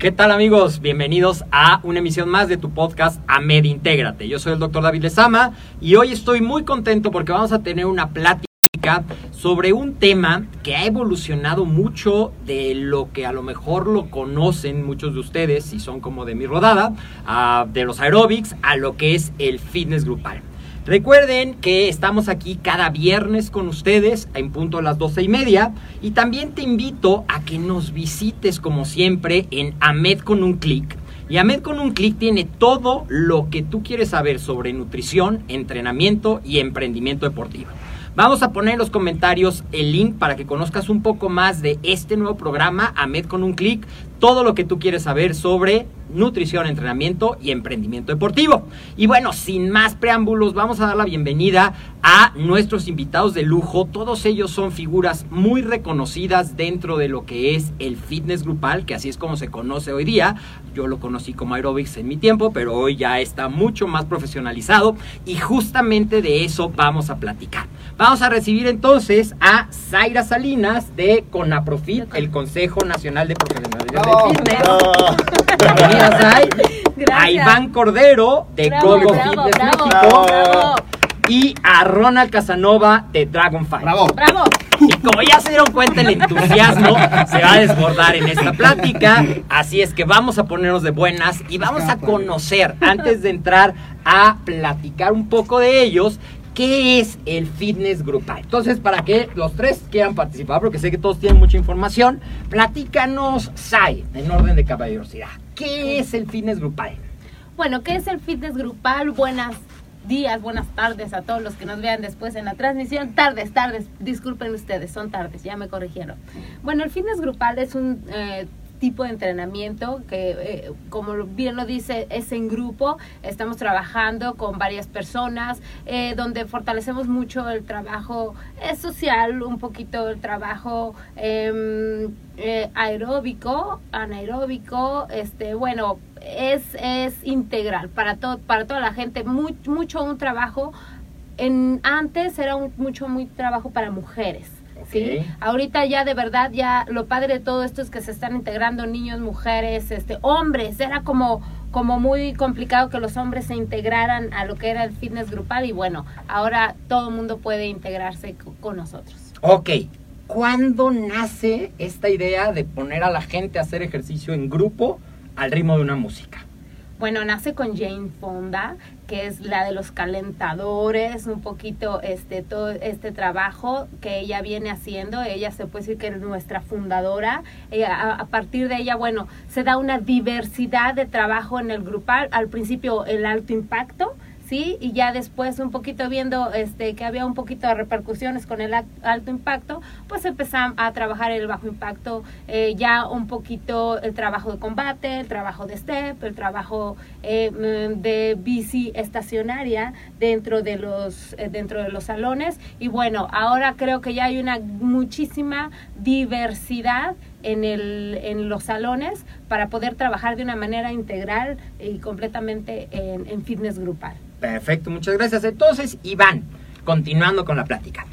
¿Qué tal amigos? Bienvenidos a una emisión más de tu podcast AMED Intégrate. Yo soy el doctor David Lezama y hoy estoy muy contento porque vamos a tener una plática sobre un tema que ha evolucionado mucho de lo que a lo mejor lo conocen muchos de ustedes, si son como de mi rodada, de los aerobics a lo que es el fitness grupal. Recuerden que estamos aquí cada viernes con ustedes en punto a las doce y media y también te invito a que nos visites como siempre en AMED con un clic. Y AMED con un clic tiene todo lo que tú quieres saber sobre nutrición, entrenamiento y emprendimiento deportivo. Vamos a poner en los comentarios el link para que conozcas un poco más de este nuevo programa, AMED con un clic, todo lo que tú quieres saber sobre nutrición, entrenamiento y emprendimiento deportivo. Y bueno, sin más preámbulos, vamos a dar la bienvenida a nuestros invitados de lujo. Todos ellos son figuras muy reconocidas dentro de lo que es el fitness grupal, que así es como se conoce hoy día. Yo lo conocí como aerobics en mi tiempo, pero hoy ya está mucho más profesionalizado y justamente de eso vamos a platicar. Vamos a recibir entonces a Zaira Salinas de CONAPROFIT, el Consejo Nacional de Profesionales A Iván Cordero de Gogo Fitness México. Y a Ronald Casanova de Dragonfire. Bravo. ¡Bravo! Y como ya se dieron cuenta, el entusiasmo se va a desbordar en esta plática. Así es que vamos a ponernos de buenas y vamos a conocer, antes de entrar a platicar un poco de ellos, ¿Qué es el fitness grupal? Entonces, para que los tres quieran participar, porque sé que todos tienen mucha información, platícanos, Sai, en orden de caballerosidad. ¿Qué es el fitness grupal? Bueno, ¿qué es el fitness grupal? Buenas días, buenas tardes a todos los que nos vean después en la transmisión. Tardes, tardes, disculpen ustedes, son tardes, ya me corrigieron. Bueno, el fitness grupal es un eh, tipo de entrenamiento que, eh, como bien lo dice, es en grupo. Estamos trabajando con varias personas, eh, donde fortalecemos mucho el trabajo eh, social, un poquito el trabajo em, aeróbico, anaeróbico, este, bueno, es, es integral para, todo para toda la gente, mucho un trabajo. En, antes era un, mucho muy trabajo para mujeres ¿sí? Ahorita ya de verdad, ya lo padre de todo esto es que se están integrando niños, mujeres, este, hombres. Era como, como muy complicado que los hombres se integraran a lo que era el fitness grupal y bueno, ahora todo el mundo puede integrarse con nosotros. Ok, ¿cuándo nace esta idea de poner a la gente a hacer ejercicio en grupo al ritmo de una música? Bueno, nace con Jane Fonda, que es la de los calentadores, un poquito este todo este trabajo que ella viene haciendo. Ella se puede decir que es nuestra fundadora. a, partir de ella, bueno, se da una diversidad de trabajo en el grupal. Al principio el alto impacto, sí, y ya después un poquito viendo este que había un poquito de repercusiones con el alto impacto, pues empezamos a trabajar el bajo impacto, eh, ya un poquito el trabajo de combate, el trabajo de step, el trabajo eh, mm, de bici estacionaria dentro de los eh, dentro de los salones y bueno, ahora creo que ya hay una muchísima diversidad en, el, en los salones para poder trabajar de una manera integral y completamente en, en fitness grupal. Perfecto, muchas gracias. Entonces, Iván, continuando con la plática.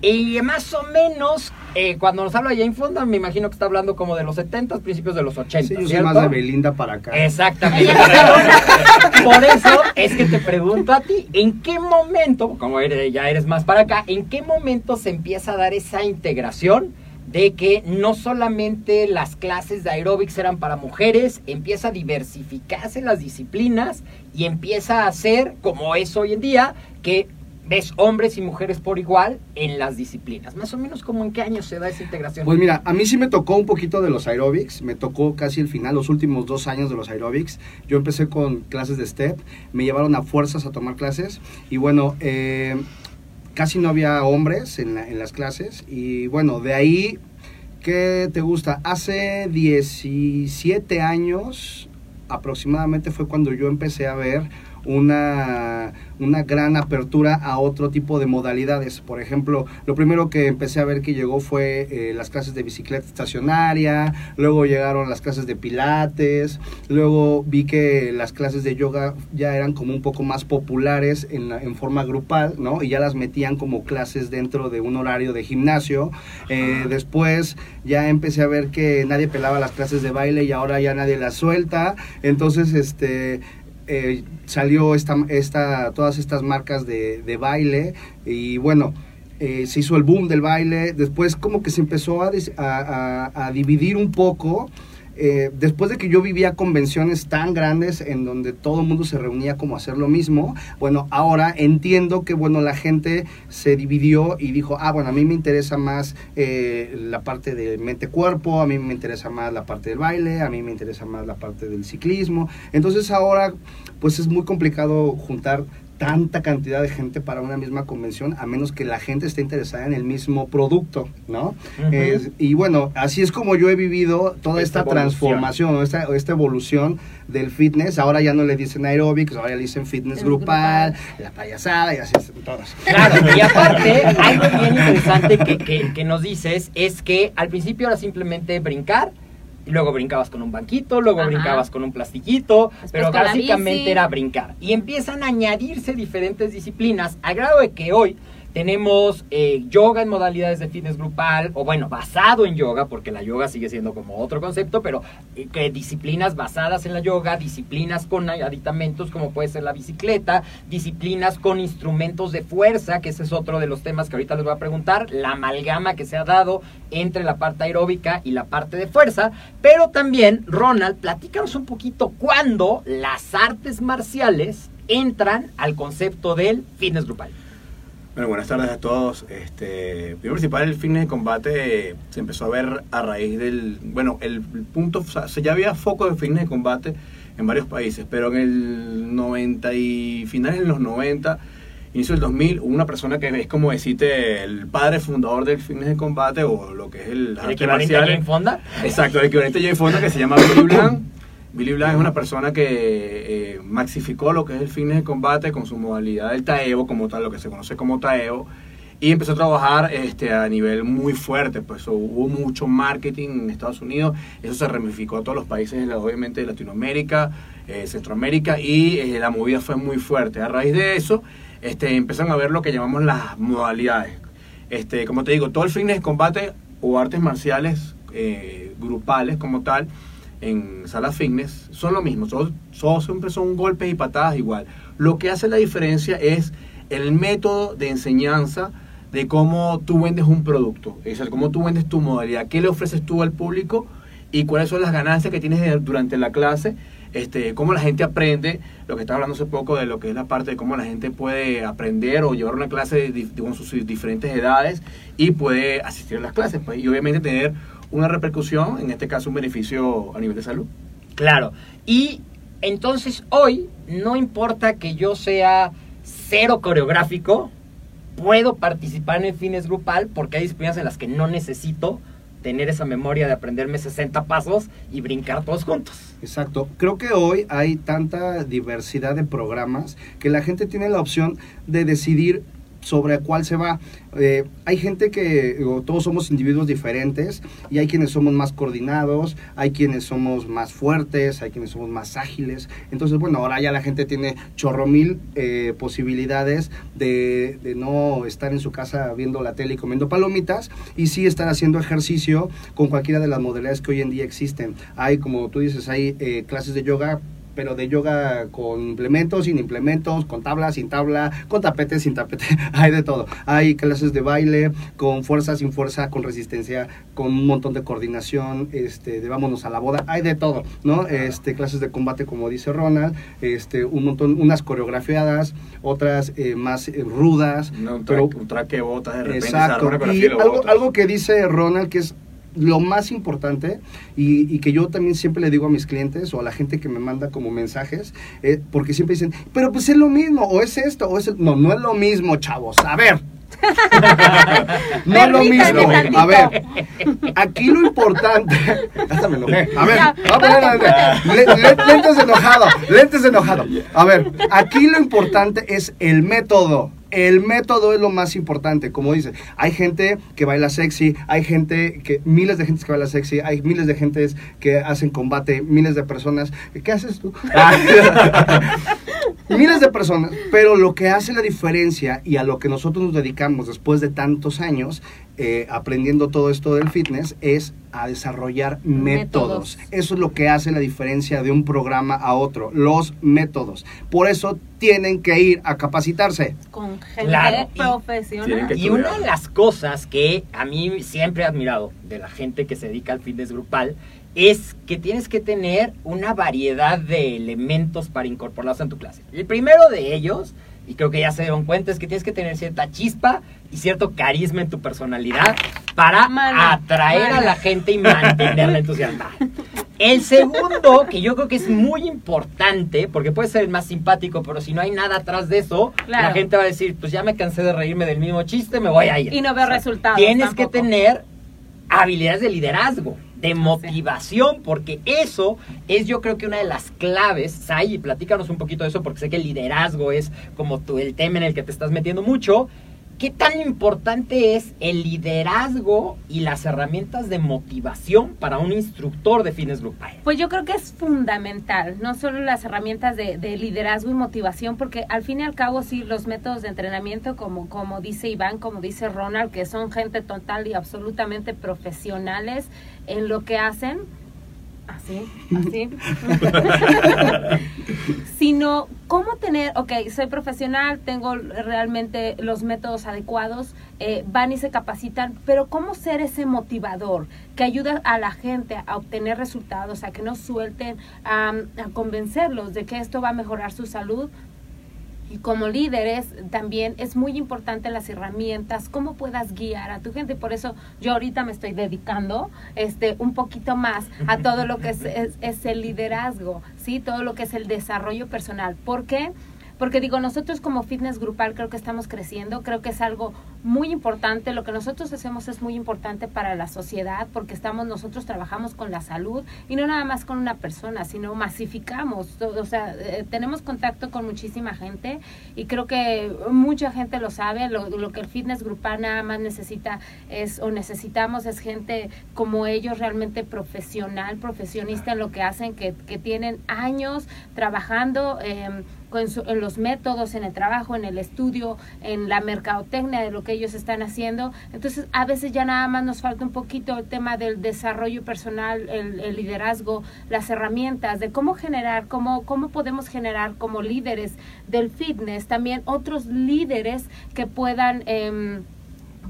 Y más o menos, eh, cuando nos habla Jane Fonda, me imagino que está hablando como de los 70, principios de los 80. Sí, yo soy más de Belinda para acá. Exactamente. Por eso es que te pregunto a ti, ¿en qué momento, como eres, ya eres más para acá, en qué momento se empieza a dar esa integración? De que no solamente las clases de aeróbics eran para mujeres, empieza a diversificarse las disciplinas y empieza a ser, como es hoy en día, que ves hombres y mujeres por igual en las disciplinas. Más o menos como en qué año se da esa integración. Pues mira, a mí sí me tocó un poquito de los aerobics, me tocó casi el final, los últimos dos años de los aerobics. Yo empecé con clases de step, me llevaron a fuerzas a tomar clases y bueno, eh, casi no había hombres en, en las clases y bueno, de ahí, ¿qué te gusta? Hace 17 años aproximadamente fue cuando yo empecé a ver una, una gran apertura a otro tipo de modalidades. Por ejemplo, lo primero que empecé a ver que llegó fue eh, las clases de bicicleta estacionaria, luego llegaron las clases de pilates, luego vi que las clases de yoga ya eran como un poco más populares en, en forma grupal, ¿no? Y ya las metían como clases dentro de un horario de gimnasio. Eh, después ya empecé a ver que nadie pelaba las clases de baile y ahora ya nadie las suelta. Entonces, este eh, salió esta, esta, todas estas marcas de, de baile y bueno, eh, se hizo el boom del baile, después como que se empezó a, a, a dividir un poco eh, después de que yo vivía convenciones tan grandes en donde todo el mundo se reunía como a hacer lo mismo, bueno, ahora entiendo que, bueno, la gente se dividió y dijo, ah, bueno, a mí me interesa más eh, la parte de mente-cuerpo, a mí me interesa más la parte del baile, a mí me interesa más la parte del ciclismo. Entonces ahora, pues es muy complicado juntar tanta cantidad de gente para una misma convención, a menos que la gente esté interesada en el mismo producto, ¿no? y bueno, así es como yo he vivido toda esta, transformación, esta, esta evolución del fitness. Ahora ya no le dicen aeróbics, ahora le dicen fitness grupal, la payasada y así todas. Claro, y aparte, algo bien interesante que, que, que nos dices es que al principio era simplemente brincar, y luego brincabas con un banquito, luego brincabas con un plastiquito, pero básicamente era brincar. Y empiezan a añadirse diferentes disciplinas, a grado de que hoy tenemos eh, yoga en modalidades de fitness grupal, o bueno, basado en yoga, porque la yoga sigue siendo como otro concepto, pero eh, que disciplinas basadas en la yoga, disciplinas con aditamentos como puede ser la bicicleta, disciplinas con instrumentos de fuerza, que ese es otro de los temas que ahorita les voy a preguntar, la amalgama que se ha dado entre la parte aeróbica y la parte de fuerza, pero también, Ronald, platícanos un poquito cuándo las artes marciales entran al concepto del fitness grupal. Bueno, buenas tardes a todos. Este, primero principal, el fitness de combate se empezó a ver a raíz del, bueno, el punto, o sea, ya había foco de fitness de combate en varios países, pero en el 90 y finales de los 90, inicio del 2000, hubo una persona que es como decirte el padre fundador del fitness de combate o lo que es el, ¿El equivalente a Jane Fonda. Exacto, el equivalente a Jane Fonda que se llama Billy Blanc. Billy Blanc es una persona que eh, maxificó lo que es el fitness de combate con su modalidad del Taevo, como tal, lo que se conoce como Taevo, y empezó a trabajar este, a nivel muy fuerte, pues hubo mucho marketing en Estados Unidos, eso se ramificó a todos los países, obviamente de Latinoamérica, eh, Centroamérica, y eh, la movida fue muy fuerte. A raíz de eso, este, empezaron a ver lo que llamamos las modalidades. Este, como te digo, todo el fitness de combate o artes marciales grupales como tal, en salas fitness son lo mismo, todos, siempre son golpes y patadas igual. Lo que hace la diferencia es el método de enseñanza de cómo tú vendes un producto, es decir, cómo tú vendes tu modalidad, qué le ofreces tú al público y cuáles son las ganancias que tienes durante la clase, este, cómo la gente aprende, lo que estaba hablando hace poco de lo que es la parte de cómo la gente puede aprender o llevar una clase con sus diferentes edades y puede asistir a las clases, pues, y obviamente tener una repercusión, en este caso un beneficio a nivel de salud. Claro. Y Entonces hoy, no importa que yo sea cero coreográfico, puedo participar en el fitness grupal porque hay disciplinas en las que no necesito tener esa memoria de aprenderme 60 pasos y brincar todos juntos. Exacto. Creo que hoy hay tanta diversidad de programas que la gente tiene la opción de decidir sobre cuál se va. Eh, hay gente que, todos somos individuos diferentes y hay quienes somos más coordinados, hay quienes somos más fuertes, hay quienes somos más ágiles. Entonces, bueno, ahora ya la gente tiene chorro mil eh, posibilidades de, de no estar en su casa viendo la tele y comiendo palomitas y sí estar haciendo ejercicio con cualquiera de las modalidades que hoy en día existen. Hay, como tú dices, hay eh, clases de yoga pero de yoga con implementos, sin implementos, con tabla, sin tabla, con tapete, sin tapete, hay de todo. Hay clases de baile, con fuerza, sin fuerza, con resistencia, con un montón de coordinación, este, de vámonos a la boda, hay de todo, ¿no? Este, clases de combate, como dice Ronald, este, un montón, unas coreografiadas, otras eh, más eh, rudas. No, un, pero- un traque botas de repente. Exacto. Y algo, botas. algo que dice Ronald que es lo más importante y, y que yo también siempre le digo a mis clientes o a la gente que me manda como mensajes, eh, porque siempre dicen, pero pues es lo mismo, o es esto, o es... el-". No, no es lo mismo, chavos. A ver. no es lo mismo. tantito. A ver, aquí lo importante... Hasta me enojé. A ver, lentes enojado, lentes enojado. A ver, aquí lo importante es el método. El método es lo más importante, como dice. Hay gente que baila sexy, hay gente que, miles de gentes que baila sexy, hay miles de gentes que hacen combate, miles de personas. ¿Qué haces tú? miles de personas, pero lo que hace la diferencia y a lo que nosotros nos dedicamos después de tantos años eh, aprendiendo todo esto del fitness es a desarrollar métodos. Métodos. Eso es lo que hace la diferencia de un programa a otro, los métodos. Por eso tienen que ir a capacitarse. Con gente Claro, profesional. Y una de las cosas que a mí siempre he admirado de la gente que se dedica al fitness grupal es que tienes que tener una variedad de elementos para incorporarlos en tu clase. El primero de ellos, y creo que ya se dieron cuenta, es que tienes que tener cierta chispa y cierto carisma en tu personalidad para atraer a la gente y mantenerla entusiasmada. El segundo, que yo creo que es muy importante, porque puede ser el más simpático, pero si no hay nada atrás de eso, Claro. la gente va a decir, pues ya me cansé de reírme del mismo chiste, me voy a ir. Y no veo O sea, resultados. Tienes tampoco. que tener habilidades de liderazgo, de motivación, porque eso es yo creo que una de las claves. Sai, platícanos un poquito de eso, porque sé que el liderazgo es como tu, el tema en el que te estás metiendo mucho. ¿Qué tan importante es el liderazgo y las herramientas de motivación para un instructor de fitness grupal? Pues yo creo que es fundamental, no solo las herramientas de, de liderazgo y motivación, porque al fin y al cabo sí, los métodos de entrenamiento, como, como dice Iván, como dice Ronald, que son gente total y absolutamente profesionales en lo que hacen, así, así, sino cómo tener, ok, soy profesional, tengo realmente los métodos adecuados, eh, van y se capacitan, pero cómo ser ese motivador que ayuda a la gente a obtener resultados, a que no suelten, a, a convencerlos de que esto va a mejorar su salud. Y como líderes también es muy importante las herramientas, cómo puedas guiar a tu gente. Por eso yo ahorita me estoy dedicando este un poquito más a todo lo que es, es- el liderazgo, ¿sí? Todo lo que es el desarrollo personal. ¿Por qué? Porque digo, nosotros como fitness grupal creo que estamos creciendo, creo que es algo muy importante, lo que nosotros hacemos es muy importante para la sociedad porque estamos, nosotros trabajamos con la salud y no nada más con una persona, sino masificamos, o sea, eh, tenemos contacto con muchísima gente y creo que mucha gente lo sabe, lo, lo que el fitness grupal nada más necesita es, o necesitamos es gente como ellos realmente profesional, profesionista en lo que hacen, que, que tienen años trabajando. em, con su- en los métodos, en el trabajo, en el estudio, en la mercadotecnia de lo que ellos están haciendo. Entonces, a veces ya nada más nos falta un poquito el tema del desarrollo personal, el, el liderazgo, las herramientas, de cómo generar, cómo, cómo podemos generar como líderes del fitness, también otros líderes que puedan... em,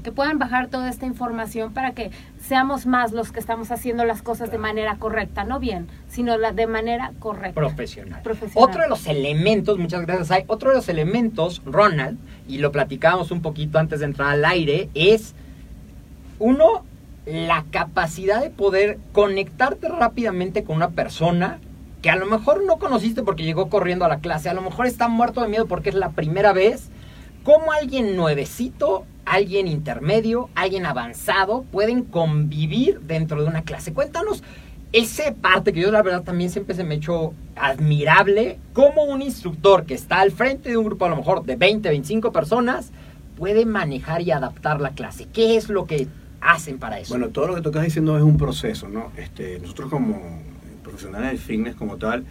que puedan bajar toda esta información para que seamos más los que estamos haciendo las cosas de manera correcta, no bien, sino la, de manera correcta. profesional. Profesional. Otro de los elementos, muchas gracias, hay otro de los elementos, Ronald, y lo platicábamos un poquito antes de entrar al aire, es uno, la capacidad de poder conectarte rápidamente con una persona que que a lo mejor no conociste porque llegó corriendo a la clase, a lo mejor está muerto de miedo porque es la primera vez, ¿cómo alguien nuevecito, alguien intermedio, alguien avanzado pueden convivir dentro de una clase? Cuéntanos esa parte que yo la verdad también siempre se me hecho admirable, cómo un instructor que está al frente de un grupo a lo mejor de 20, 25 personas puede manejar y adaptar la clase. ¿Qué es lo que hacen para eso? Bueno, todo lo que tú estás diciendo es un proceso, ¿no? Este, nosotros como profesionales del fitness como tal,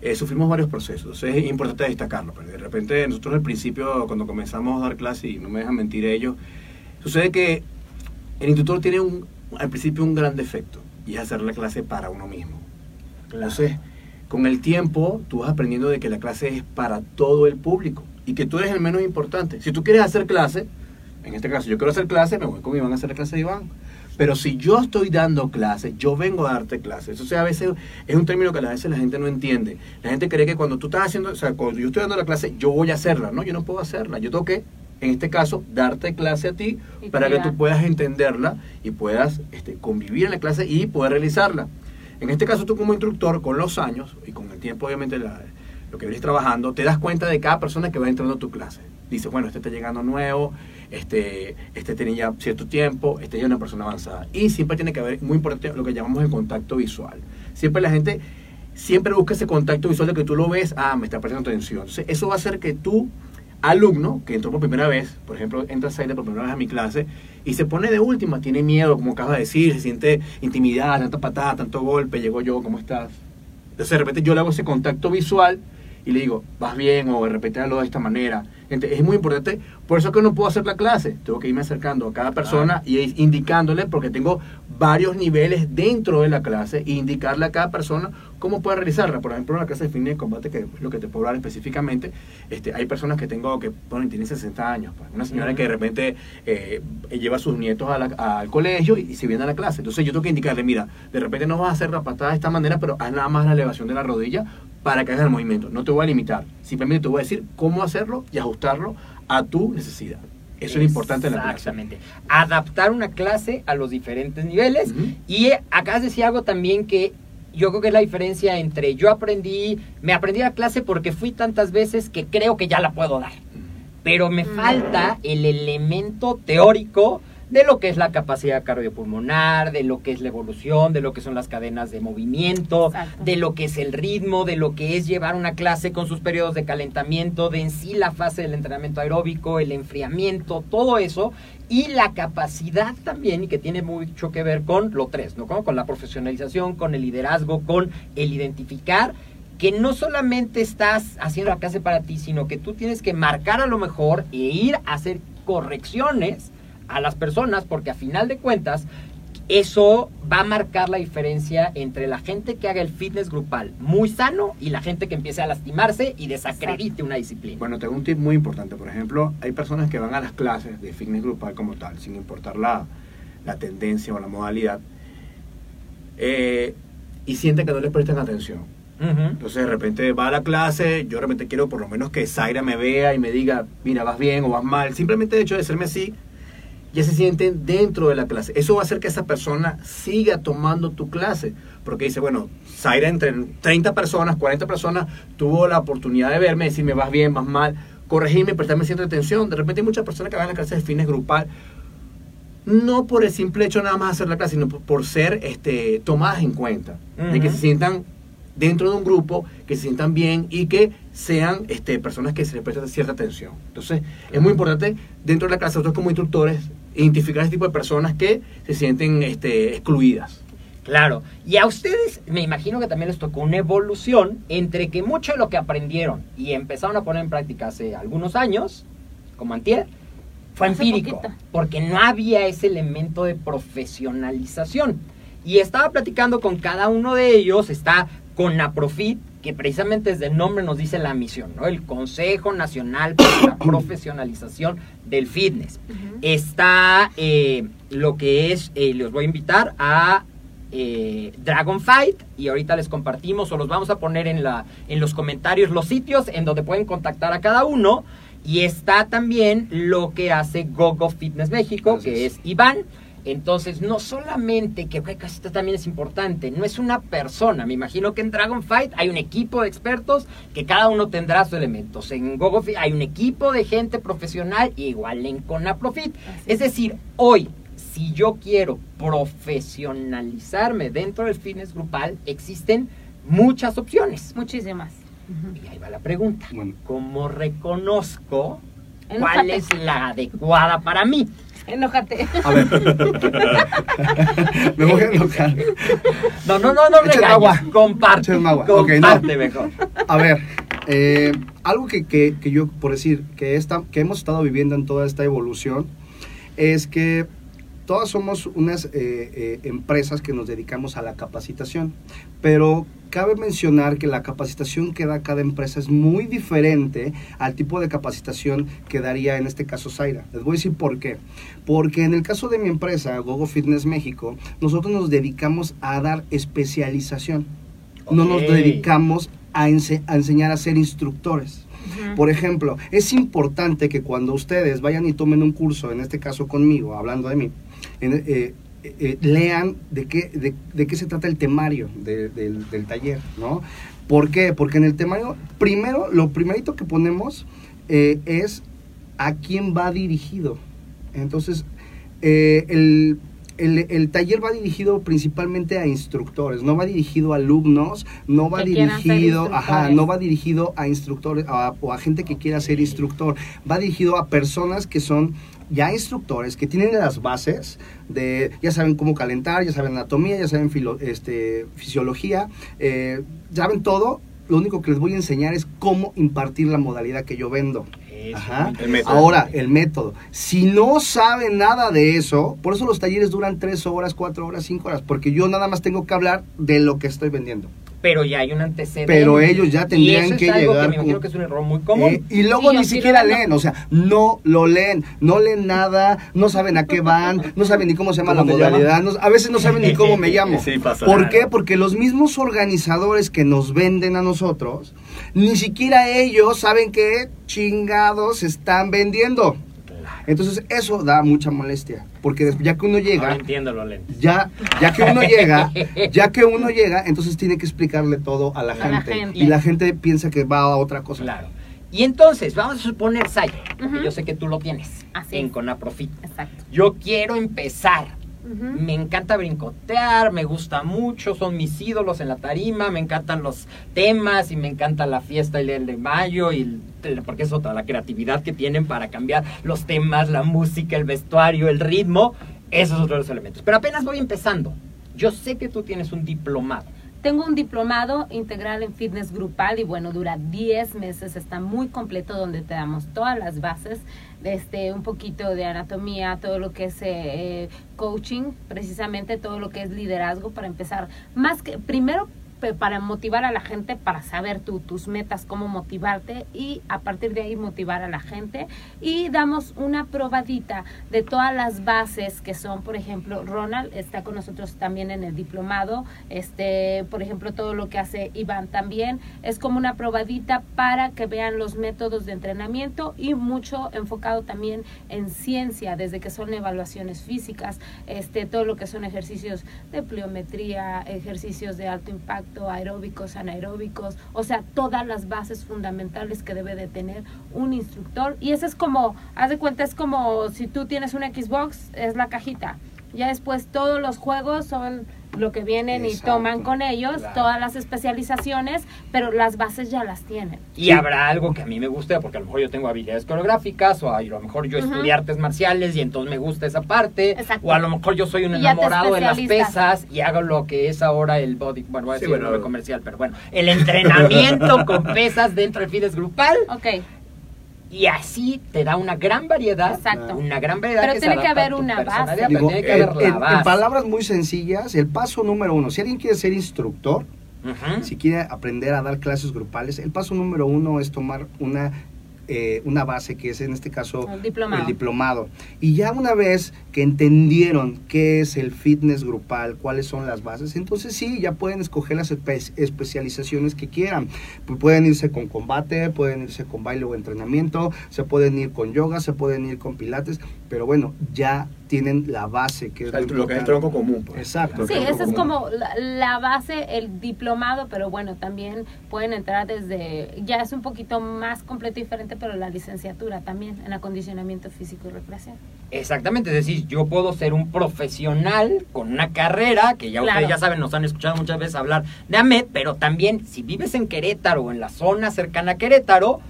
eh, sufrimos varios procesos. Es importante destacarlo. Pero de repente nosotros al principio, cuando comenzamos a dar clase, y no me dejan mentir ellos, sucede que el instructor tiene un, al principio un gran defecto y es hacer la clase para uno mismo. Entonces, con el tiempo, tú vas aprendiendo de que la clase es para todo el público y que tú eres el menos importante. Si tú quieres hacer clase, en este caso yo quiero hacer clase, me voy con Iván a hacer la clase de Iván. Pero si yo estoy dando clase, yo vengo a darte clase. Eso sea, a veces es un término que a veces la gente no entiende. La gente cree que cuando tú estás haciendo, o sea, cuando yo estoy dando la clase, yo voy a hacerla. No, yo no puedo hacerla. Yo tengo que, en este caso, darte clase a ti Y para que tú puedas entenderla y puedas este, convivir en la clase y poder realizarla. En este caso, tú como instructor, con los años y con el tiempo, obviamente, la- lo que vienes trabajando, te das cuenta de cada persona que va entrando a tu clase. Dices, bueno, este está llegando nuevo, este, este tiene ya cierto tiempo, este ya es una persona avanzada. Y siempre tiene que haber, muy importante, lo que llamamos el contacto visual. Siempre la gente, siempre busca ese contacto visual de que tú lo ves, ah, me está prestando atención. Entonces, eso va a hacer que tú, alumno, que entró por primera vez, por ejemplo, entra Zaire por primera vez a mi clase, y se pone de última, tiene miedo, como acabas de decir, se siente intimidada, tanta patada, tanto golpe, llegó yo, ¿cómo estás? Entonces de repente yo le hago ese contacto visual y le digo, vas bien, o de repente hazlo de esta manera. Gente, es muy importante, por eso que no puedo hacer la clase, tengo que irme acercando a cada persona y ir indicándole, porque tengo varios niveles dentro de la clase, e indicarle a cada persona cómo puede realizarla. Por ejemplo, en la clase de fitness de combate, que es lo que te puedo hablar específicamente, este, hay personas que tengo que, bueno, tienen 60 años, pues, una señora que de repente eh, lleva a sus nietos a la- al colegio y, y se viene a la clase. Entonces yo tengo que indicarle, mira, de repente no vas a hacer la patada de esta manera, pero haz nada más la elevación de la rodilla para que hagas el movimiento. No te voy a limitar, simplemente te voy a decir cómo hacerlo y ajustarlo a tu necesidad. Eso es lo importante en la clase. Exactamente. Adaptar una clase a los diferentes niveles. Ujú. Y eh, acá decía algo también que yo creo que es la diferencia entre yo aprendí, me aprendí la clase porque fui tantas veces que creo que ya la puedo dar. Pero me Mm. falta el elemento teórico de lo que es la capacidad cardiopulmonar, de lo que es la evolución, de lo que son las cadenas de movimiento, Exacto. de lo que es el ritmo, de lo que es llevar una clase con sus periodos de calentamiento, de en sí la fase del entrenamiento aeróbico, el enfriamiento, todo eso, y la capacidad también, y que tiene mucho que ver con lo tres, ¿no? Con, con la profesionalización, con el liderazgo, con el identificar que no solamente estás haciendo la clase para ti, sino que tú tienes que marcar a lo mejor e ir a hacer correcciones a las personas, porque a final de cuentas eso va a marcar la diferencia entre la gente que haga el fitness grupal muy sano y la gente que empiece a lastimarse y desacredite una disciplina. Bueno, tengo un tip muy importante. Por ejemplo, hay personas que van a las clases de fitness grupal como tal, sin importar la, la tendencia o la modalidad, eh, y sienten que no les prestan atención. Entonces, de repente va a la clase, yo de repente quiero por lo menos que Zaira me vea y me diga, mira, vas bien o vas mal. Simplemente el hecho de serme así, ya se sienten dentro de la clase. Eso va a hacer que esa persona siga tomando tu clase. Porque dice, bueno, Zaira entre 30 personas, 40 personas, tuvo la oportunidad de verme, decirme, vas bien, vas mal, corregirme, prestarme cierta atención. De repente hay muchas personas que van a la clase de fitness grupal, no por el simple hecho nada más hacer la clase, sino por, ser este, tomadas en cuenta. De que se sientan dentro de un grupo, que se sientan bien y que sean este, personas que se les preste cierta atención. Entonces, es muy importante dentro de la clase, nosotros como instructores, identificar ese tipo de personas que se sienten este, excluidas. Claro, y a ustedes me imagino que también les tocó una evolución entre que mucho de lo que aprendieron y empezaron a poner en práctica hace algunos años, como antier, fue Hace empírico, poquito. porque no había ese elemento de profesionalización. Y estaba platicando con cada uno de ellos, está con Naprofit, que precisamente desde el nombre nos dice la misión, ¿no? El Consejo Nacional para la Profesionalización del Fitness. Está eh, lo que es, eh, les voy a invitar a eh, Dragon Fight y ahorita les compartimos o los vamos a poner en, la, en los comentarios los sitios en donde pueden contactar a cada uno. Y está también lo que hace GoGo Fitness México, que es Iván. Entonces, no solamente, que esto también es importante, no es una persona. Me imagino que en Dragon Fight hay un equipo de expertos que cada uno tendrá sus elementos. En Gogo Fit hay un equipo de gente profesional, igual en Conaprofit. Es decir, hoy, si yo quiero profesionalizarme dentro del fitness grupal, existen muchas opciones. Muchísimas. Y ahí va la pregunta. Bueno. ¿Cómo reconozco cuál es la adecuada para mí? Enójate. A ver. Me voy a enojar. No, no, no, no regañes. agua. Comparte. Échale agua. No. Comparte mejor. A ver, eh, algo que, que- que yo, por decir, que, esta, que hemos estado viviendo en toda esta evolución, es que todas somos unas eh, eh, empresas que nos dedicamos a la capacitación, pero cabe mencionar que la capacitación que da cada empresa es muy diferente al tipo de capacitación que daría en este caso Zaira. Les voy a decir por qué. Porque en el caso de mi empresa, Gogo Fitness México, nosotros nos dedicamos a dar especialización. No nos dedicamos a, ense- a enseñar a ser instructores. Por ejemplo, es importante que cuando ustedes vayan y tomen un curso, en este caso conmigo, hablando de mí, en- eh, eh, lean de qué, de, de qué se trata el temario de- del, del taller, ¿no? ¿Por qué? Porque en el temario, primero, lo primerito que ponemos eh, es a quién va dirigido. Entonces, eh, el, el- el taller va dirigido principalmente a instructores, no va dirigido a alumnos, no va Que dirigido, ajá, no va dirigido a instructores a- o a gente que quiera ser instructor, va dirigido a personas que son ya instructores, que tienen las bases de, ya saben cómo calentar, ya saben anatomía, ya saben filo- este, fisiología, eh, saben todo, lo único que les voy a enseñar es cómo impartir la modalidad que yo vendo. Ajá. muy El método. Ahora, el método. Si no saben nada de eso, por eso los talleres duran tres horas, cuatro horas, cinco horas, porque yo nada más tengo que hablar de lo que estoy vendiendo. Pero ya hay un antecedente. Pero ellos ya tendrían y eso que algo llegar que me imagino que es un error muy común. Eh, y luego Sí, ni siquiera leen, o sea, no lo leen, no leen nada, no saben a qué van, no saben ni cómo se llama ¿Cómo la modalidad, no- a veces no saben ni cómo me llamo. Sí, pasa. ¿Por qué? Porque los mismos organizadores que nos venden a nosotros, ni siquiera ellos saben qué chingados están vendiendo. Entonces eso da mucha molestia, porque ya que uno llega, entiendo los lentes. ya, ya que uno llega, ya que uno llega, entonces tiene que explicarle todo a la, A la gente, y la gente piensa que va a otra cosa. Claro. Y entonces, vamos a suponer, Sai, porque Ujú. yo sé que tú lo tienes Así en. Conaprofit. Exacto. Yo quiero empezar. Me encanta brincotear, me gusta mucho, son mis ídolos en la tarima, me encantan los temas y me encanta la fiesta el de mayo y el- porque es otra la creatividad que tienen para cambiar los temas, la música, el vestuario, el ritmo, esos son otros elementos. Pero apenas voy empezando. Yo sé que tú tienes un diplomado. Tengo un diplomado integral en fitness grupal y bueno, dura 10 meses, está muy completo donde te damos todas las bases, este, un poquito de anatomía, todo lo que es eh, eh, coaching, precisamente todo lo que es liderazgo para empezar, más que primero para motivar a la gente, para saber tu- tus metas, cómo motivarte y a partir de ahí motivar a la gente. Y damos una probadita de todas las bases que son, por ejemplo, Ronald está con nosotros también en el diplomado, este, por ejemplo, todo lo que hace Iván también, es como una probadita para que vean los métodos de entrenamiento y mucho enfocado también en ciencia, desde que son evaluaciones físicas, este, todo lo que son ejercicios de pliometría, ejercicios de alto impacto, aeróbicos, anaeróbicos, o sea, todas las bases fundamentales que debe de tener un instructor. Y eso es como, haz de cuenta, es como si tú tienes un Xbox, es la cajita. Ya después todos los juegos son lo que vienen y toman con ellos, Claro. todas las especializaciones, pero las bases ya las tienen. Y Sí. habrá algo que a mí me guste, porque a lo mejor yo tengo habilidades coreográficas, o a lo mejor yo Ujú. estudié artes marciales y entonces me gusta esa parte, Exacto. o a lo mejor yo soy un enamorado de las pesas y hago lo que es ahora el body, bueno, voy a Sí, decir el bueno. comercial, pero bueno, el entrenamiento con pesas dentro del fitness grupal, Ok, y así te da una gran variedad, Exacto. una gran variedad Pero que se tiene que haber una base. Digo, tiene que en, haber la en- en base. palabras muy sencillas, el paso número uno, si alguien quiere ser instructor, si quiere aprender a dar clases grupales, el paso número uno es tomar una eh, una base que es en este caso El diplomado. el diplomado. Y ya una vez que entendieron qué es el fitness grupal, cuáles son las bases, entonces sí, ya pueden escoger las espe- especializaciones que quieran. Pues pueden irse con combate, pueden irse con baile o entrenamiento, se pueden ir con yoga, se pueden ir con pilates, pero bueno, ya tienen la base que O es sea, lo lo que es el tronco común. pues. Exacto. Sí, esa es como la, la base, el diplomado, pero bueno, también pueden entrar desde, ya es un poquito más completo y diferente, pero la licenciatura también en acondicionamiento físico y recreación. Exactamente, es decir, yo puedo ser un profesional con una carrera, que ya Claro. ustedes ya saben, nos han escuchado muchas veces hablar de AMED, pero también si vives en Querétaro o en la zona cercana a Querétaro,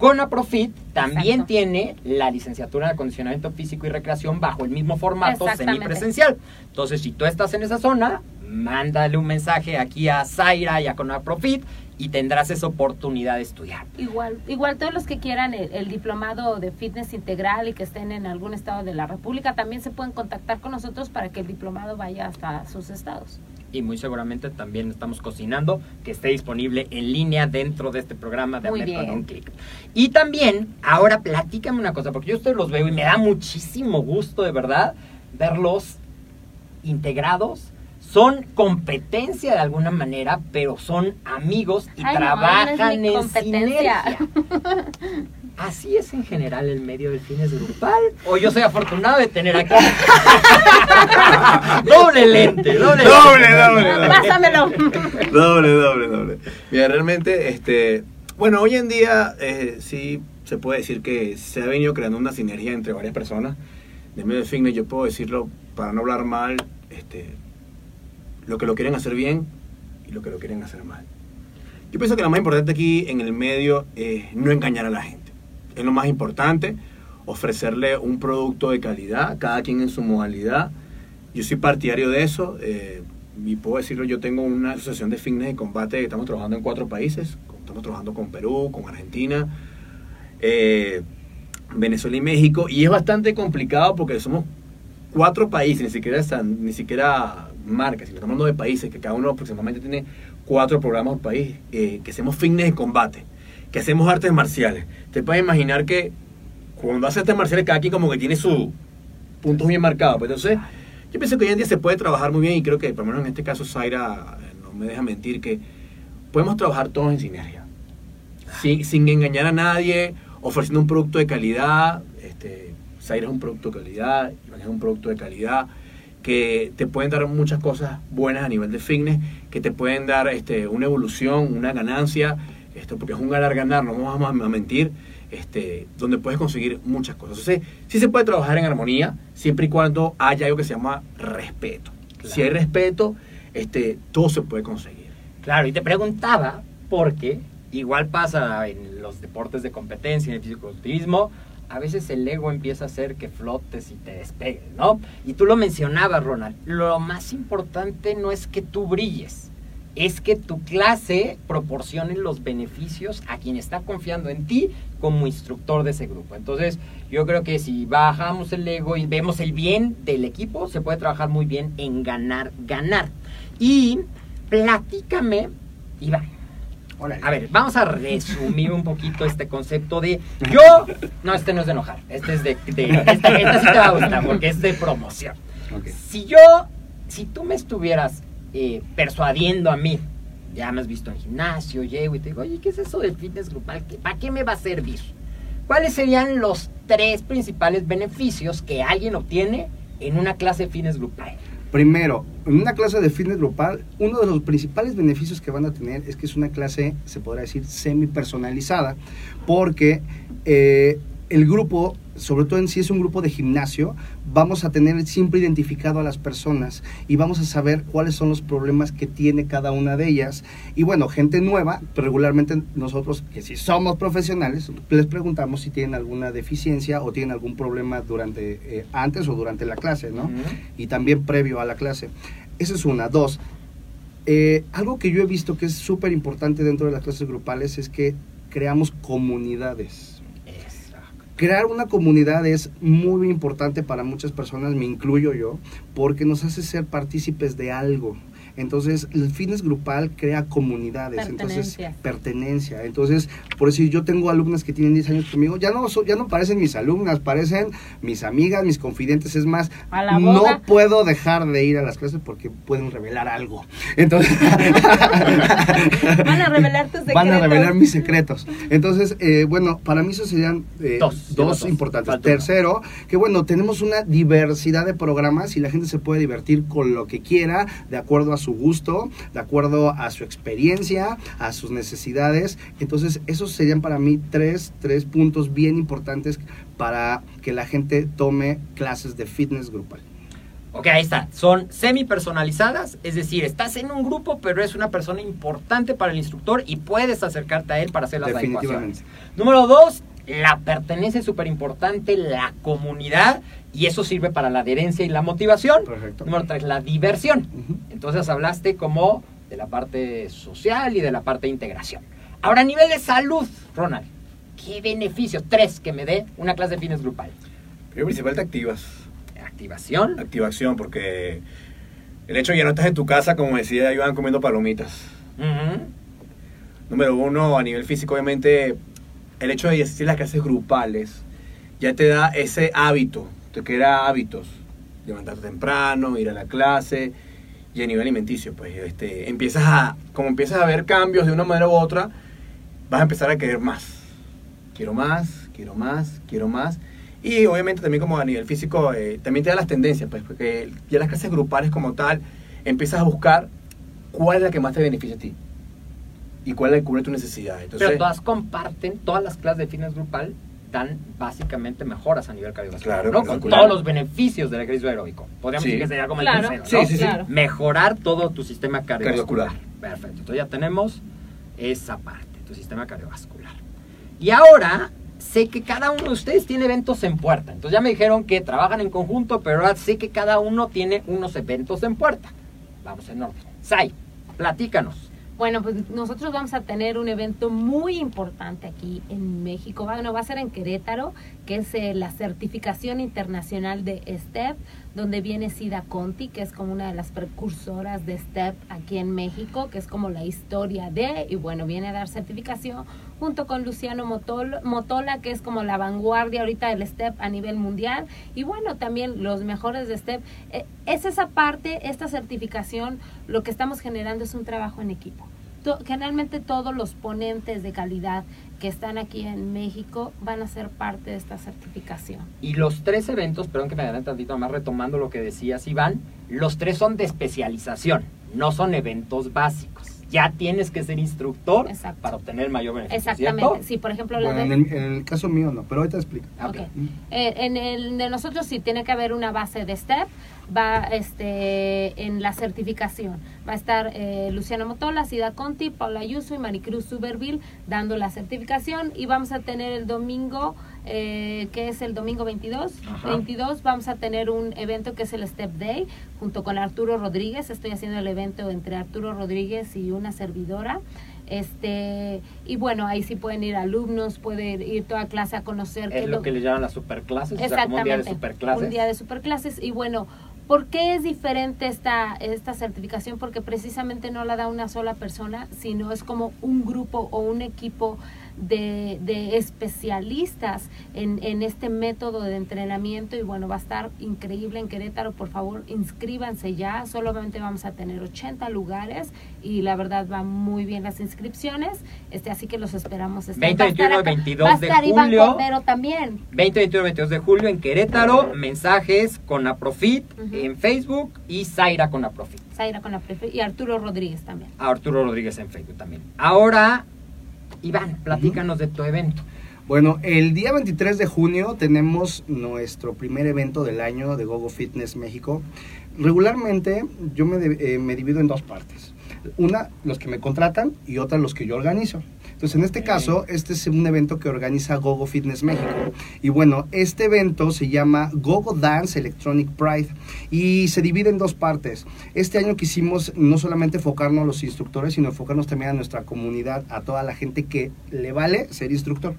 Conaprofit también Exacto. tiene la licenciatura en acondicionamiento físico y recreación bajo el mismo formato semipresencial. Entonces, si tú estás en esa zona, mándale un mensaje aquí a Zaira y a Conaprofit y tendrás esa oportunidad de estudiar. Igual, igual todos los que quieran el, el diplomado de fitness integral y que estén en algún estado de la República también se pueden contactar con nosotros para que el diplomado vaya hasta sus estados. Y muy seguramente también estamos cocinando que esté disponible en línea dentro de este programa de Amet con un clic. Y también, ahora platícame una cosa, porque yo ustedes los veo y me da muchísimo gusto, de verdad, verlos integrados. Son competencia de alguna manera, pero son amigos y Ay, no, trabajan no mi en competencia. sinergia. ¿Así es en general el medio del fines grupal? ¿O yo soy afortunado de tener aquí? doble lente, doble Doble, lente. doble, doble. Pásamelo. Doble, doble, doble. Mira, realmente, este, bueno, hoy en día eh, sí se puede decir que se ha venido creando una sinergia entre varias personas. De medio de fitness, yo puedo decirlo para no hablar mal, este, lo que lo quieren hacer bien y lo que lo quieren hacer mal. Yo pienso que lo más importante aquí en el medio es no engañar a la gente. Es lo más importante, ofrecerle un producto de calidad, cada quien en su modalidad. Yo soy partidario de eso. eh, y puedo decirlo, yo tengo una asociación de fitness y combate que estamos trabajando en cuatro países. Estamos trabajando con Perú, con Argentina, eh, Venezuela y México. Y es bastante complicado porque somos cuatro países, ni siquiera, están- ni siquiera marcas, sino estamos hablando de países que cada uno aproximadamente tiene cuatro programas por país, eh, que hacemos fitness y combate, que hacemos artes marciales. Te puedes imaginar que cuando hace artes marciales cada quien como que tiene sus puntos bien marcados. Pues entonces, yo pienso que hoy en día se puede trabajar muy bien y creo que, por lo menos en este caso, Zaira no me deja mentir que podemos trabajar todos en sinergia. Sin, sin engañar a nadie, ofreciendo un producto de calidad. Este, Zaira es un producto de calidad, Iván es un producto de calidad que te pueden dar muchas cosas buenas a nivel de fitness, que te pueden dar este, una evolución, una ganancia, esto porque es un ganar-ganar, no vamos a, a mentir, este, donde puedes conseguir muchas cosas. Entonces, sí se puede trabajar en armonía, siempre y cuando haya algo que se llama respeto. Si hay respeto, este, todo se puede conseguir. Claro, y te preguntaba porque igual pasa en los deportes de competencia, en el fisiculturismo, a veces el ego empieza a hacer que flotes y te despegues, ¿no? Y tú lo mencionabas, Ronald, lo más importante no es que tú brilles, es que tu clase proporcione los beneficios a quien está confiando en ti como instructor de ese grupo. Entonces, yo creo que si bajamos el ego y vemos el bien del equipo, se puede trabajar muy bien en ganar, ganar. Y platícame, Iván. A ver, vamos a resumir un poquito este concepto de yo. No, este no es de enojar. Este es de. de esta, esta sí te va a gustar porque es de promoción. Si yo. Si tú me estuvieras eh, persuadiendo a mí, ya me has visto en gimnasio, llego y te digo, oye, ¿qué es eso del fitness grupal? ¿Qué- ¿Para qué me va a servir? ¿Cuáles serían los tres principales beneficios que alguien obtiene en una clase de fitness grupal? Primero, en una clase de fitness grupal, uno de los principales beneficios que van a tener es que es una clase, se podrá decir, semi personalizada, porque eh, el grupo, sobre todo en si es un grupo de gimnasio, vamos a tener siempre identificado a las personas y vamos a saber cuáles son los problemas que tiene cada una de ellas. Y bueno, gente nueva, regularmente nosotros, que si somos profesionales, les preguntamos si tienen alguna deficiencia o tienen algún problema durante, eh, antes o durante la clase, ¿no? Y también previo a la clase. Esa es una. Dos, eh, algo que yo he visto que es súper importante dentro de las clases grupales es que creamos comunidades. Crear una comunidad es muy importante para muchas personas, me incluyo yo, porque nos hace ser partícipes de algo. Entonces, el fitness grupal crea comunidades, entonces Pertenencia. pertenencia. Entonces, por decir, yo tengo alumnas que tienen 10 años conmigo, ya no so- ya no parecen mis alumnas, parecen mis amigas, mis confidentes, es más, no puedo dejar de ir a las clases porque pueden revelar algo. Entonces, Van a revelar tus secretos. Van a revelar mis secretos. Entonces, eh, bueno, para mí eso serían eh, Dos, dos, importantes. Falta. Tercero, que bueno, tenemos una diversidad de programas y la gente se puede divertir con lo que quiera, de acuerdo a su gusto, de acuerdo a su experiencia, a sus necesidades. Entonces, esos serían para mí tres, tres puntos bien importantes para que la gente tome clases de fitness grupal. Ok, ahí está. Son semi personalizadas, es decir, estás en un grupo, pero es una persona importante para el instructor y puedes acercarte a él para hacer las Definitivamente. adecuaciones. Número dos, la pertenencia es súper importante, la comunidad, y eso sirve para la adherencia y la motivación. Perfecto. Número tres, la diversión. Entonces hablaste como de la parte social y de la parte de integración. Ahora, a nivel de salud, Ronald, ¿qué beneficios? Tres que me dé una clase de fitness grupal. Primero principal te activas. Activación. Activación, porque el hecho de que no estás en tu casa, como decía Iván, comiendo palomitas. Ujú. Número uno, a nivel físico, obviamente, el hecho de asistir a las clases grupales ya te da ese hábito, te crea hábitos. Levantarte temprano, ir a la clase y a nivel alimenticio, pues este, empiezas a, como empiezas a ver cambios de una manera u otra, vas a empezar a querer más. Quiero más, quiero más, quiero más. Y obviamente también como a nivel físico, eh, también te da las tendencias, pues, porque ya las clases grupales como tal, empiezas a buscar cuál es la que más te beneficia a ti y cuál es la que cubre tu necesidad. Entonces, Pero todas comparten, todas las clases de fitness grupal dan básicamente mejoras a nivel cardiovascular, Claro, ¿no? Con todos los beneficios del ejercicio aeróbico. Podríamos Sí. decir que sería como Claro. el tercero, Sí, ¿no? sí, sí. Claro. Mejorar todo tu sistema cardiovascular. Cardiovascular. Perfecto. Entonces ya tenemos esa parte, tu sistema cardiovascular. Y ahora sé que cada uno de ustedes tiene eventos en puerta. Entonces ya me dijeron que trabajan en conjunto, pero ahora sé que cada uno tiene unos eventos en puerta. Vamos en orden. Sai, platícanos. Bueno, pues nosotros vamos a tener un evento muy importante aquí en México. Bueno, va a ser en Querétaro, que es eh, la certificación internacional de STEP, donde viene Sida Conti, que es como una de las precursoras de STEP aquí en México, que es como la historia de, y bueno, viene a dar certificación junto con Luciano Motol- Motola, que es como la vanguardia ahorita del STEP a nivel mundial, y bueno, también los mejores de STEP. Eh, es esa parte, esta certificación, lo que estamos generando es un trabajo en equipo. Generalmente todos los ponentes de calidad que están aquí en México van a ser parte de esta certificación. Y los tres eventos, perdón que me adelante tantito más retomando lo que decías Iván, los tres son de especialización, no son eventos básicos. Ya tienes que ser instructor Exacto. para obtener mayor beneficio. Exactamente. ¿cierto? Sí, por ejemplo, la Bueno, de- en el, en el caso mío no, pero ahorita explico. Ah. Eh, en el de nosotros sí tiene que haber una base de STEP, va este en la certificación. Va a estar eh, Luciano Motola, Sida Conti, Paula Ayuso y Maricruz Suberville dando la certificación y vamos a tener el domingo, eh, que es el domingo 22, Ajá. 22 vamos a tener un evento que es el Step Day junto con Arturo Rodríguez. Estoy haciendo el evento entre Arturo Rodríguez y una servidora. Este, y bueno, ahí sí pueden ir alumnos, pueden ir toda clase a conocer Es lo que le llaman las superclases, o sea, como un día de superclases. un día de superclases. Y bueno, ¿por qué es diferente esta, esta certificación? Porque precisamente no la da una sola persona, sino es como un grupo o un equipo de, de especialistas en, en este método de entrenamiento. Y bueno, va a estar increíble en Querétaro. Por favor, inscríbanse ya. Solamente vamos a tener 80 lugares y la verdad va muy bien las inscripciones. Este, así que los esperamos. Este, 20, va a estar 21, acá. 22 Va a de julio. Cordero también. 20, 21, 22 de julio en Querétaro, mensajes con Aprofit en Facebook y Zaira con Aprofit. Zaira con la prefe y Arturo Rodríguez también. A Arturo Rodríguez en Facebook también. Ahora, Iván, platícanos de tu evento. Bueno, el día 23 de junio tenemos nuestro primer evento del año de Gogo Fitness México. Regularmente yo me, eh, me divido en dos partes. Una, los que me contratan y otra, los que yo organizo. Entonces, en este caso, este es un evento que organiza Gogo Fitness México. Y bueno, este evento se llama Gogo Dance Electronic Pride y se divide en dos partes. Este año quisimos no solamente enfocarnos a los instructores, sino enfocarnos también a nuestra comunidad, a toda la gente que le vale ser instructor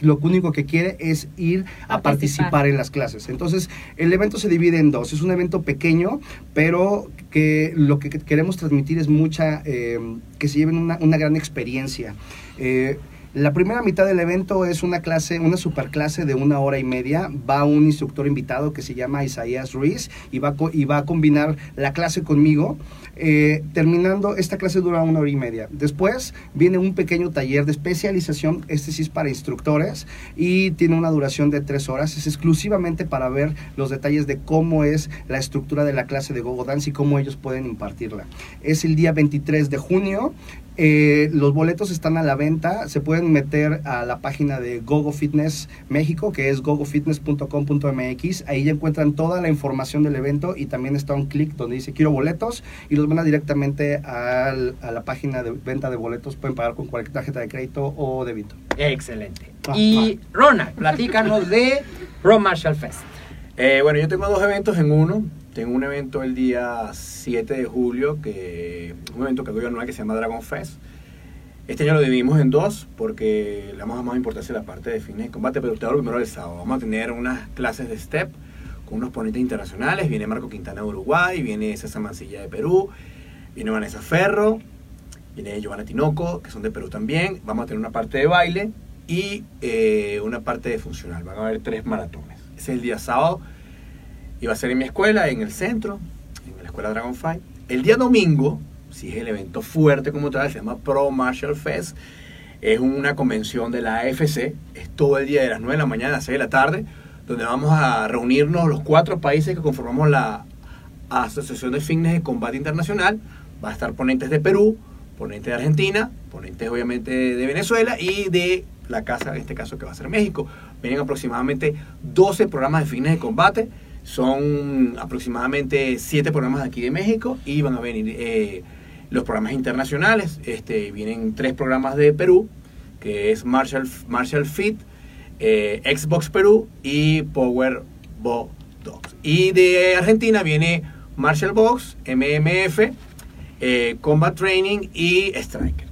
lo único que quiere es ir a Participar. participar en las clases. Entonces, el evento se divide en dos. Es un evento pequeño, pero que lo que queremos transmitir es mucha, eh, que se lleven una, una gran experiencia. Eh, la primera mitad del evento es una clase, una superclase de una hora y media. Va un instructor invitado que se llama Isaías Ruiz y va, a combinar la clase conmigo. Eh, terminando, esta clase dura una hora y media. Después viene un pequeño taller de especialización, este es para instructores y tiene una duración de tres horas. Es exclusivamente para ver los detalles de cómo es la estructura de la clase de Gogo Dance y cómo ellos pueden impartirla. Es el día 23 de junio. Eh, los boletos están a la venta. Se pueden meter a la página de Gogo Fitness México, que es gogofitness.com.mx. Ahí ya encuentran toda la información del evento y también está un clic donde dice quiero boletos y los van a directamente al- a la página de venta de boletos. Pueden pagar con cualquier tarjeta de crédito o débito. Excelente. Ah, Y Ronald, platícanos de Pro Marshall Fest. Eh, bueno, yo tengo dos eventos en uno. Tengo un evento el día 7 de julio, que un evento que hago yo anual que se llama Dragon Fest. Este año lo dividimos en dos porque le damos más importancia a la parte de fines de combate, pero te hablo primero del sábado. Vamos a tener unas clases de step con unos ponentes internacionales. Viene Marco Quintana de Uruguay, viene César Mancilla de Perú, viene Vanessa Ferro, viene Giovanna Tinoco, que son de Perú también. Vamos a tener una parte de baile y eh, una parte de funcional. Van a haber tres maratones. Ese es el día sábado va a ser en mi escuela, en el centro, en la escuela Dragonfly. El día domingo, si es el evento fuerte como tal, se llama Pro Martial Fest. Es una convención de la AFC, es todo el día de las 9 de la mañana a las 6 de la tarde, donde vamos a reunirnos los cuatro países que conformamos la Asociación de Fitness de Combate Internacional. Va a estar ponentes de Perú, ponentes de Argentina, ponentes obviamente de Venezuela y de la casa, en este caso que va a ser México. Vienen aproximadamente 12 programas de fitness de combate. Son aproximadamente 7 programas de aquí de México y van a venir eh, los programas internacionales. Este, vienen tres programas de Perú, que es Marshall, Marshall Fit, eh, Xbox Perú y Power Bo Dogs. Y de Argentina viene Marshall Box, MMF, eh, Combat Training y Striker.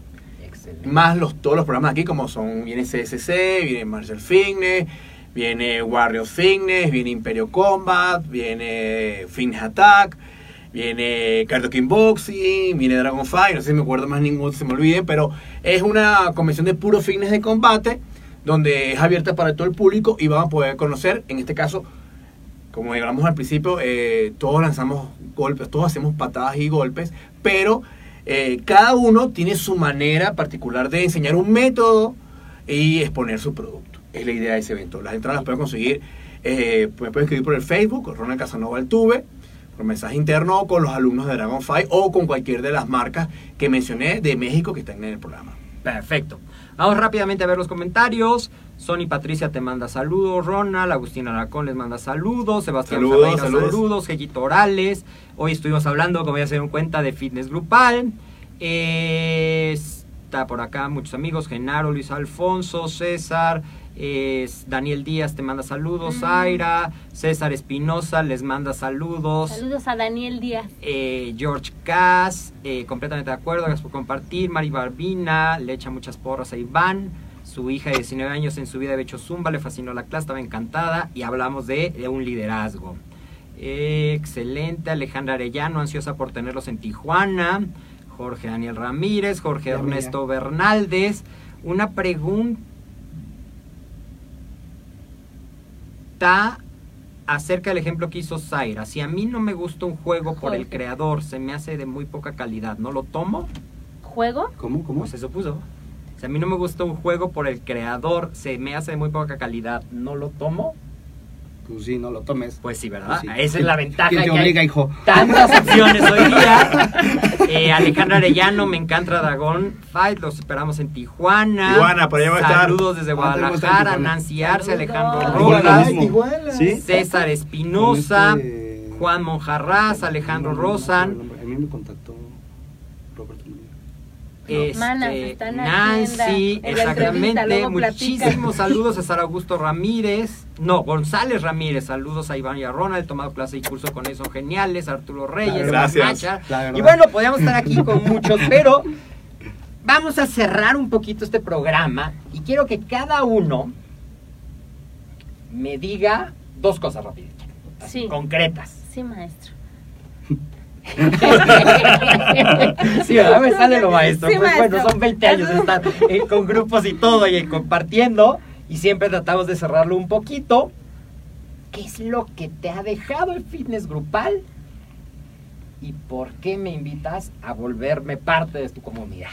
Excelente. Más los, todos los programas aquí, como son, viene CSC, viene Marshall Fitness, viene Warrior Fitness, viene Imperio Combat, viene Fitness Attack, viene Cardio King Boxing, viene Dragon Fight, no sé si me acuerdo más ninguno, se me olviden, pero es una convención de puro fitness de combate, donde es abierta para todo el público y van a poder conocer, en este caso, como hablamos al principio, eh, todos lanzamos golpes, todos hacemos patadas y golpes, pero eh, cada uno tiene su manera particular de enseñar un método y exponer su producto. Es la idea de ese evento. Las entradas las pueden conseguir, eh, me pueden escribir por el Facebook, Ronald Casanova Altuve, por mensaje interno o con los alumnos de Dragonfly o con cualquier de las marcas que mencioné de México que están en el programa. Perfecto. Vamos rápidamente a ver los comentarios. Sony Patricia te manda saludos, Ronald, Agustín Aracón les manda saludos, Sebastián Saludos, saludos. saludos, Orales. Hoy estuvimos hablando, como ya se dieron cuenta, de fitness grupal. Eh, está por acá muchos amigos, Genaro, Luis Alfonso, César, es Daniel Díaz te manda saludos, Mm. Zaira, César Espinosa les manda saludos. Saludos a Daniel Díaz. Eh, George Cass, eh, completamente de acuerdo, gracias por compartir. Mari Barbina, le echa muchas porras a Iván. Su hija de 19 años en su vida había hecho zumba, le fascinó la clase, estaba encantada y hablamos de, de un liderazgo. Eh, excelente, Alejandra Arellano, ansiosa por tenerlos en Tijuana. Jorge Daniel Ramírez, Jorge. Ernesto Bernaldez. Una pregunta acerca del ejemplo que hizo Zaira. Si a mí no me gusta un juego por el creador, se me hace de muy poca calidad, ¿no lo tomo? ¿Juego? ¿Cómo? ¿Cómo? Pues eso puso. Si a mí no me gusta un juego por el creador, se me hace de muy poca calidad, ¿no lo tomo? Pues sí, no lo tomes. Pues sí, ¿verdad? Pues sí. Esa es ¿Quién- la ventaja. ¿Quién te que hay obliga, hijo? tantas opciones hoy día. Eh, Alejandra Arellano, me encanta Dragón Fight, los esperamos en Tijuana. Tijuana, por allá va a estar. Saludos desde Ah, Guadalajara. Nancy Arce, Alejandro lo Rojas. ¿Sí? César Espinosa, este- Juan Monjarraz, Alejandro No, no, no, Rosan. no, no, A mí me contactó. Este, Manas, están Nancy, en exactamente. Muchísimos saludos a Sara Augusto Ramírez. No, González Ramírez. Saludos a Iván y a Ronald. He tomado clase y curso con ellos, son geniales. Arturo Reyes, Gracias. Y bueno, podríamos estar aquí con muchos, pero vamos a cerrar un poquito este programa y quiero que cada uno me diga dos cosas rapidito, Sí. concretas. Sí, maestro. Sí, ¿verdad? Me sale lo maestro. Sí, pues maestro. bueno, son 20 años de estar eh, con grupos y todo y compartiendo y siempre tratamos de cerrarlo un poquito. ¿Qué es lo que te ha dejado el fitness grupal? ¿Y por qué me invitas a volverme parte de tu comunidad?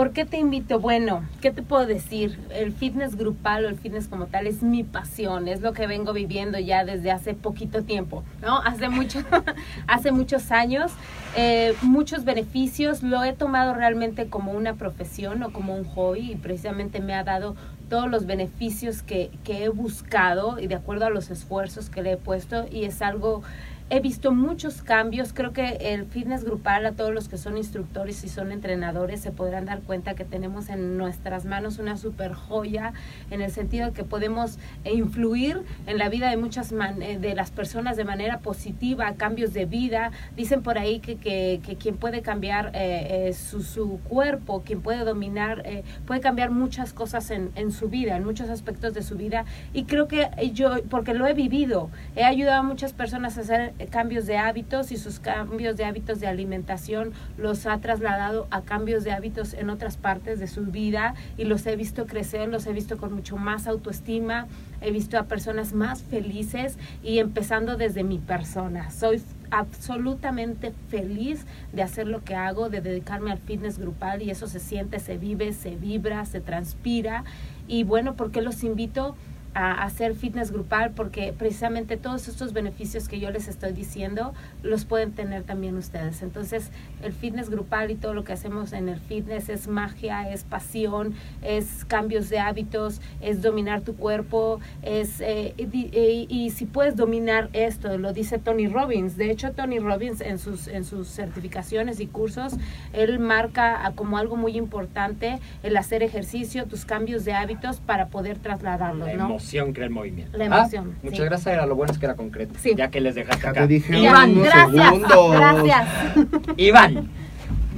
¿Por qué te invito? Bueno, ¿qué te puedo decir? El fitness grupal o el fitness como tal es mi pasión, es lo que vengo viviendo ya desde hace poquito tiempo, ¿no? Hace mucho, hace muchos años, eh, muchos beneficios, lo he tomado realmente como una profesión o como un hobby y precisamente me ha dado todos los beneficios que, que he buscado y de acuerdo a los esfuerzos que le he puesto y es algo he visto muchos cambios. Creo que el fitness grupal, a todos los que son instructores y son entrenadores, se podrán dar cuenta que tenemos en nuestras manos una super joya, en el sentido de que podemos influir en la vida de muchas man- eh, de las personas de manera positiva, cambios de vida. Dicen por ahí que, que, quien puede cambiar eh, eh, su, su cuerpo, quien puede dominar, eh, puede cambiar muchas cosas en, en su vida, en muchos aspectos de su vida. Y creo que yo, porque lo he vivido, he ayudado a muchas personas a hacer cambios de hábitos y sus cambios de hábitos de alimentación los ha trasladado a cambios de hábitos en otras partes de su vida y los he visto crecer, los he visto con mucho más autoestima, he visto a personas más felices y empezando desde mi persona. Soy absolutamente feliz de hacer lo que hago, de dedicarme al fitness grupal y eso se siente, se vive, se vibra, se transpira. Y bueno, ¿por qué los invito? A hacer fitness grupal porque precisamente todos estos beneficios que yo les estoy diciendo los pueden tener también ustedes. Entonces, el fitness grupal y todo lo que hacemos en el fitness es magia, es pasión, es cambios de hábitos, es dominar tu cuerpo, es eh, y, y- y si puedes dominar esto, lo dice Tony Robbins. De hecho, Tony Robbins en sus en sus certificaciones y cursos, él marca como algo muy importante el hacer ejercicio, tus cambios de hábitos para poder trasladarlos, La ¿no? Emoción crea el movimiento. La Ah, emoción, Muchas gracias, era lo bueno es que era concreto. Sí. Ya que les dejaste Ya acá. te dije Iván, gracias, segundos. gracias. Iván.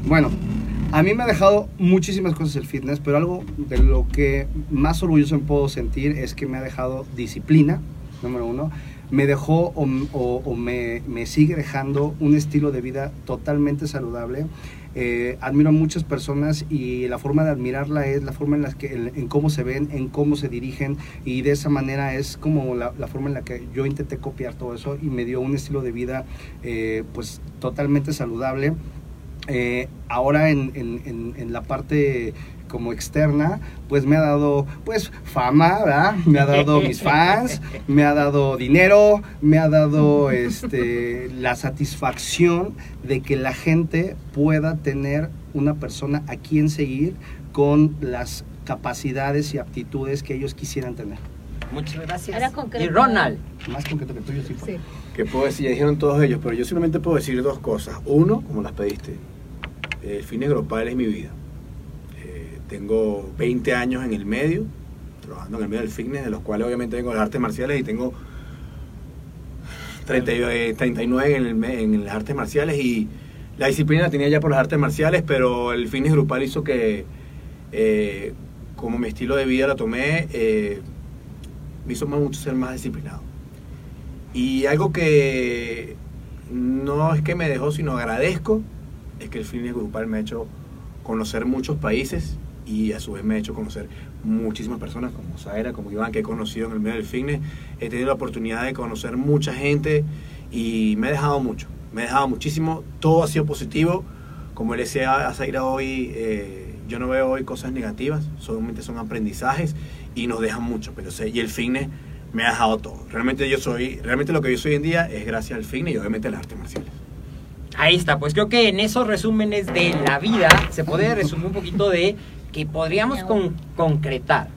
Bueno, a mí me ha dejado muchísimas cosas el fitness, pero algo de lo que más orgulloso me puedo sentir es que me ha dejado disciplina, número uno. Me dejó o, o- o me, me sigue dejando un estilo de vida totalmente saludable. Eh, admiro a muchas personas y la forma de admirarla es la forma en la que en, cómo se ven, en cómo se dirigen y de esa manera es como la, forma en la que yo intenté copiar todo eso y me dio un estilo de vida eh, pues totalmente saludable. Eh, ahora en- en- en la parte como externa, pues me ha dado pues fama, ¿verdad? Me ha dado mis fans, me ha dado dinero, me ha dado este la satisfacción de que la gente pueda tener una persona a quien seguir con las capacidades y aptitudes que ellos quisieran tener. Muchas gracias. Era concreto. Y Ronald. Más concreto que tú, yo sí fue. Sí. ¿Qué puedo decir? Ya dijeron todos ellos, pero yo solamente puedo decir dos cosas. Uno, como las pediste, el fitness grupal es mi vida. Tengo 20 años en el medio, trabajando en el medio del fitness, de los cuales obviamente vengo de las artes marciales y tengo 30 y- eh, 39 en, el en las artes marciales y la disciplina la tenía ya por las artes marciales, pero el fitness grupal hizo que, eh, como mi estilo de vida la tomé, eh, me hizo mucho ser más disciplinado. Y algo que no es que me dejó, sino agradezco, es que el fitness grupal me ha hecho conocer muchos países y a su vez me ha hecho conocer muchísimas personas como Zaira, como Iván, que he conocido en el medio del fitness. He tenido la oportunidad de conocer mucha gente y me ha dejado mucho, me ha dejado muchísimo. Todo ha sido positivo. Como le decía a Zaira hoy, eh, yo no veo hoy cosas negativas, solamente son aprendizajes y nos dejan mucho. Pero, sé- y el fitness me ha dejado todo. Realmente yo soy, realmente lo que yo soy hoy en día es gracias al fitness y obviamente las artes marciales. Ahí está, pues creo que en esos resúmenes de la vida se puede resumir un poquito de que podríamos con- concretar.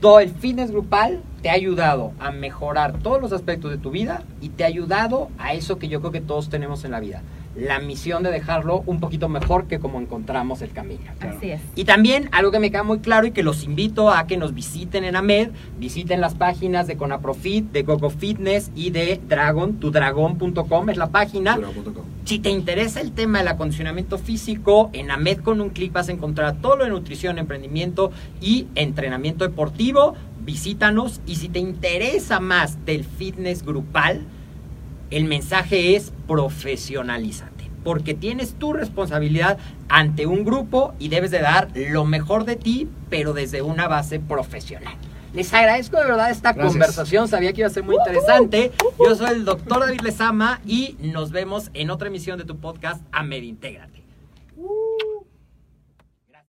Todo el fitness grupal te ha ayudado a mejorar todos los aspectos de tu vida y te ha ayudado a eso que yo creo que todos tenemos en la vida. La misión de dejarlo un poquito mejor que como encontramos el camino. Así es. Y también algo que me queda muy claro y que los invito a que nos visiten en AMED, visiten las páginas de Conaprofit, de Gogo Fitness y de Dragon, tudragon.com es la página. Si te interesa el tema del acondicionamiento físico, en AMED con un clic vas a encontrar todo lo de nutrición, emprendimiento y entrenamiento deportivo. Visítanos y si te interesa más del fitness grupal, el mensaje es profesionalízate, porque tienes tu responsabilidad ante un grupo y debes de dar lo mejor de ti, pero desde una base profesional. Les agradezco de verdad esta Gracias. conversación, sabía que iba a ser muy interesante. Yo soy el doctor David Lezama y nos vemos en otra emisión de tu podcast AMED Intégrate.